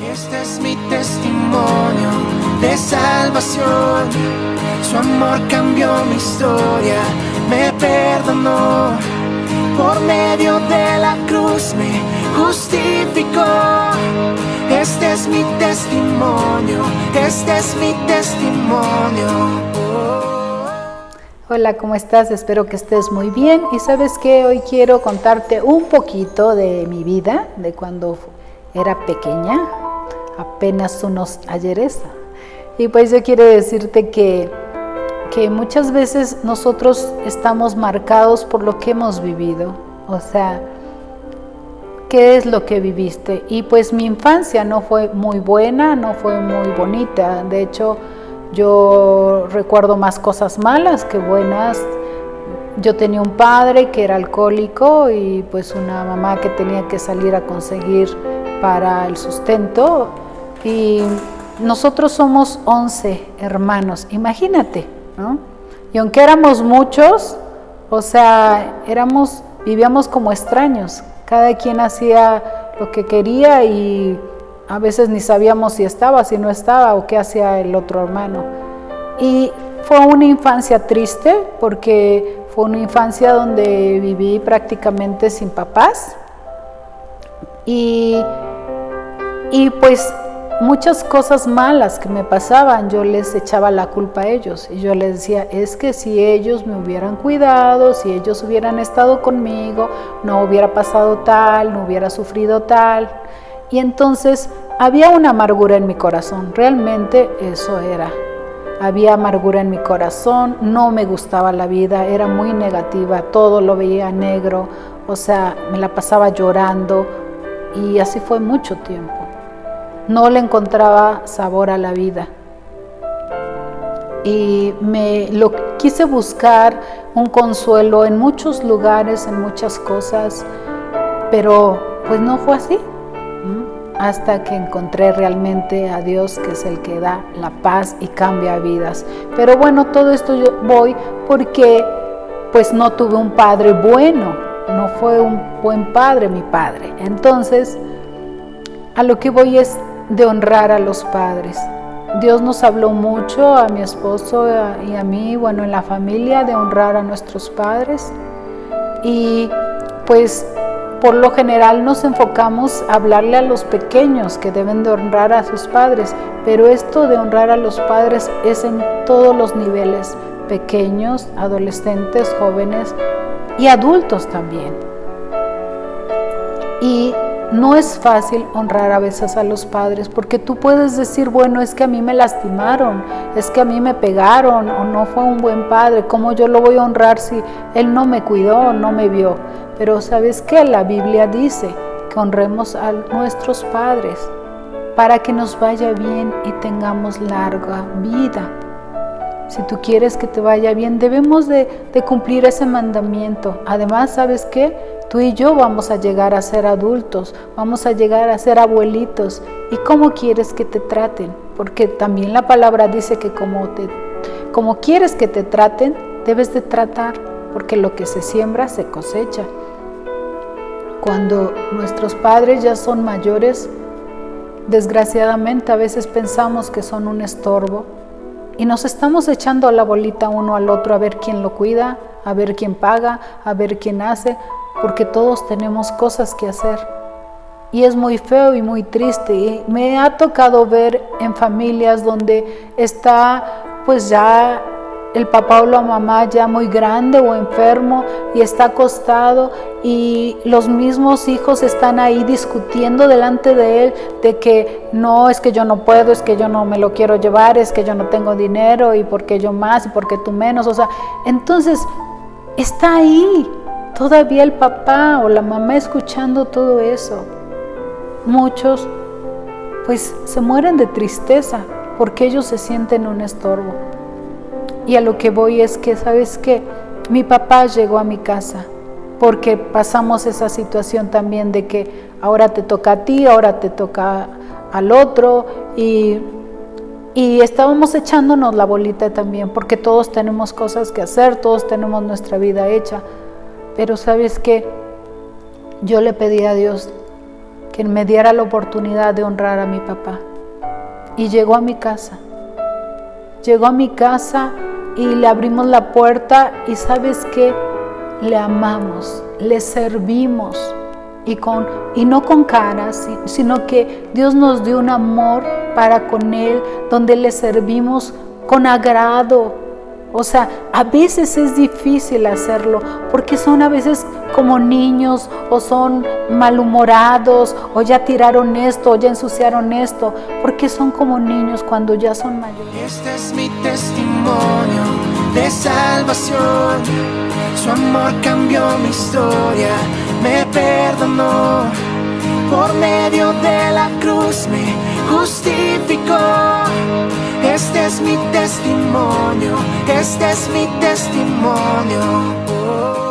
Este es mi testimonio de salvación. Su amor cambió mi historia, me perdonó. Por medio de la cruz me justificó. Este es mi testimonio, este es mi testimonio. Hola, ¿cómo estás? Espero que estés muy bien. Y sabes que hoy quiero contarte un poquito de mi vida, de cuando era pequeña, apenas unos ayeres. Y pues yo quiero decirte que, que muchas veces nosotros estamos marcados por lo que hemos vivido. O sea, ¿qué es lo que viviste? Y pues mi infancia no fue muy buena, no fue muy bonita. De hecho, yo recuerdo más cosas malas que buenas. Yo tenía un padre que era alcohólico y pues una mamá que tenía que salir a conseguir para el sustento y nosotros somos 11 hermanos, imagínate, ¿no? Y aunque éramos muchos, o sea, éramos, vivíamos como extraños, cada quien hacía lo que quería y a veces ni sabíamos si estaba, si no estaba o qué hacía el otro hermano. Y fue una infancia triste porque fue una infancia donde viví prácticamente sin papás y, y pues muchas cosas malas que me pasaban, yo les echaba la culpa a ellos y yo les decía, es que si ellos me hubieran cuidado, si ellos hubieran estado conmigo, no hubiera pasado tal, no hubiera sufrido tal. Y entonces había una amargura en mi corazón, realmente eso era. Había amargura en mi corazón, no me gustaba la vida, era muy negativa, todo lo veía negro, o sea, me la pasaba llorando y así fue mucho tiempo no le encontraba sabor a la vida. Y me lo quise buscar un consuelo en muchos lugares, en muchas cosas, pero pues no fue así. Hasta que encontré realmente a Dios, que es el que da la paz y cambia vidas. Pero bueno, todo esto yo voy porque pues no tuve un padre bueno, no fue un buen padre mi padre. Entonces, a lo que voy es de honrar a los padres. Dios nos habló mucho a mi esposo y a mí, bueno, en la familia, de honrar a nuestros padres. Y pues por lo general nos enfocamos a hablarle a los pequeños que deben de honrar a sus padres, pero esto de honrar a los padres es en todos los niveles, pequeños, adolescentes, jóvenes y adultos también. Y no es fácil honrar a veces a los padres porque tú puedes decir, bueno, es que a mí me lastimaron, es que a mí me pegaron o no fue un buen padre, ¿cómo yo lo voy a honrar si él no me cuidó, no me vio? Pero sabes que la Biblia dice que honremos a nuestros padres para que nos vaya bien y tengamos larga vida. Si tú quieres que te vaya bien, debemos de, de cumplir ese mandamiento. Además, ¿sabes qué? Tú y yo vamos a llegar a ser adultos, vamos a llegar a ser abuelitos. ¿Y cómo quieres que te traten? Porque también la palabra dice que como, te, como quieres que te traten, debes de tratar, porque lo que se siembra se cosecha. Cuando nuestros padres ya son mayores, desgraciadamente a veces pensamos que son un estorbo y nos estamos echando la bolita uno al otro a ver quién lo cuida, a ver quién paga, a ver quién hace, porque todos tenemos cosas que hacer. Y es muy feo y muy triste. Y me ha tocado ver en familias donde está pues ya el papá o la mamá ya muy grande o enfermo y está acostado y los mismos hijos están ahí discutiendo delante de él de que no, es que yo no puedo, es que yo no me lo quiero llevar, es que yo no tengo dinero y porque yo más y porque tú menos. O sea, entonces está ahí Todavía el papá o la mamá escuchando todo eso. Muchos pues se mueren de tristeza porque ellos se sienten un estorbo. Y a lo que voy es que, ¿sabes qué? Mi papá llegó a mi casa porque pasamos esa situación también de que ahora te toca a ti, ahora te toca al otro y, y estábamos echándonos la bolita también porque todos tenemos cosas que hacer, todos tenemos nuestra vida hecha. Pero sabes que yo le pedí a Dios que me diera la oportunidad de honrar a mi papá. Y llegó a mi casa. Llegó a mi casa y le abrimos la puerta y sabes que le amamos, le servimos y, con, y no con caras, sino que Dios nos dio un amor para con Él, donde le servimos con agrado, o sea, a veces es difícil hacerlo porque son a veces como niños o son malhumorados o ya tiraron esto o ya ensuciaron esto porque son como niños cuando ya son mayores. Este es mi testimonio de salvación. Su amor cambió mi historia, me perdonó. Por medio de la cruz me justificó. Este es mi testimonio, este es mi testimonio. Oh.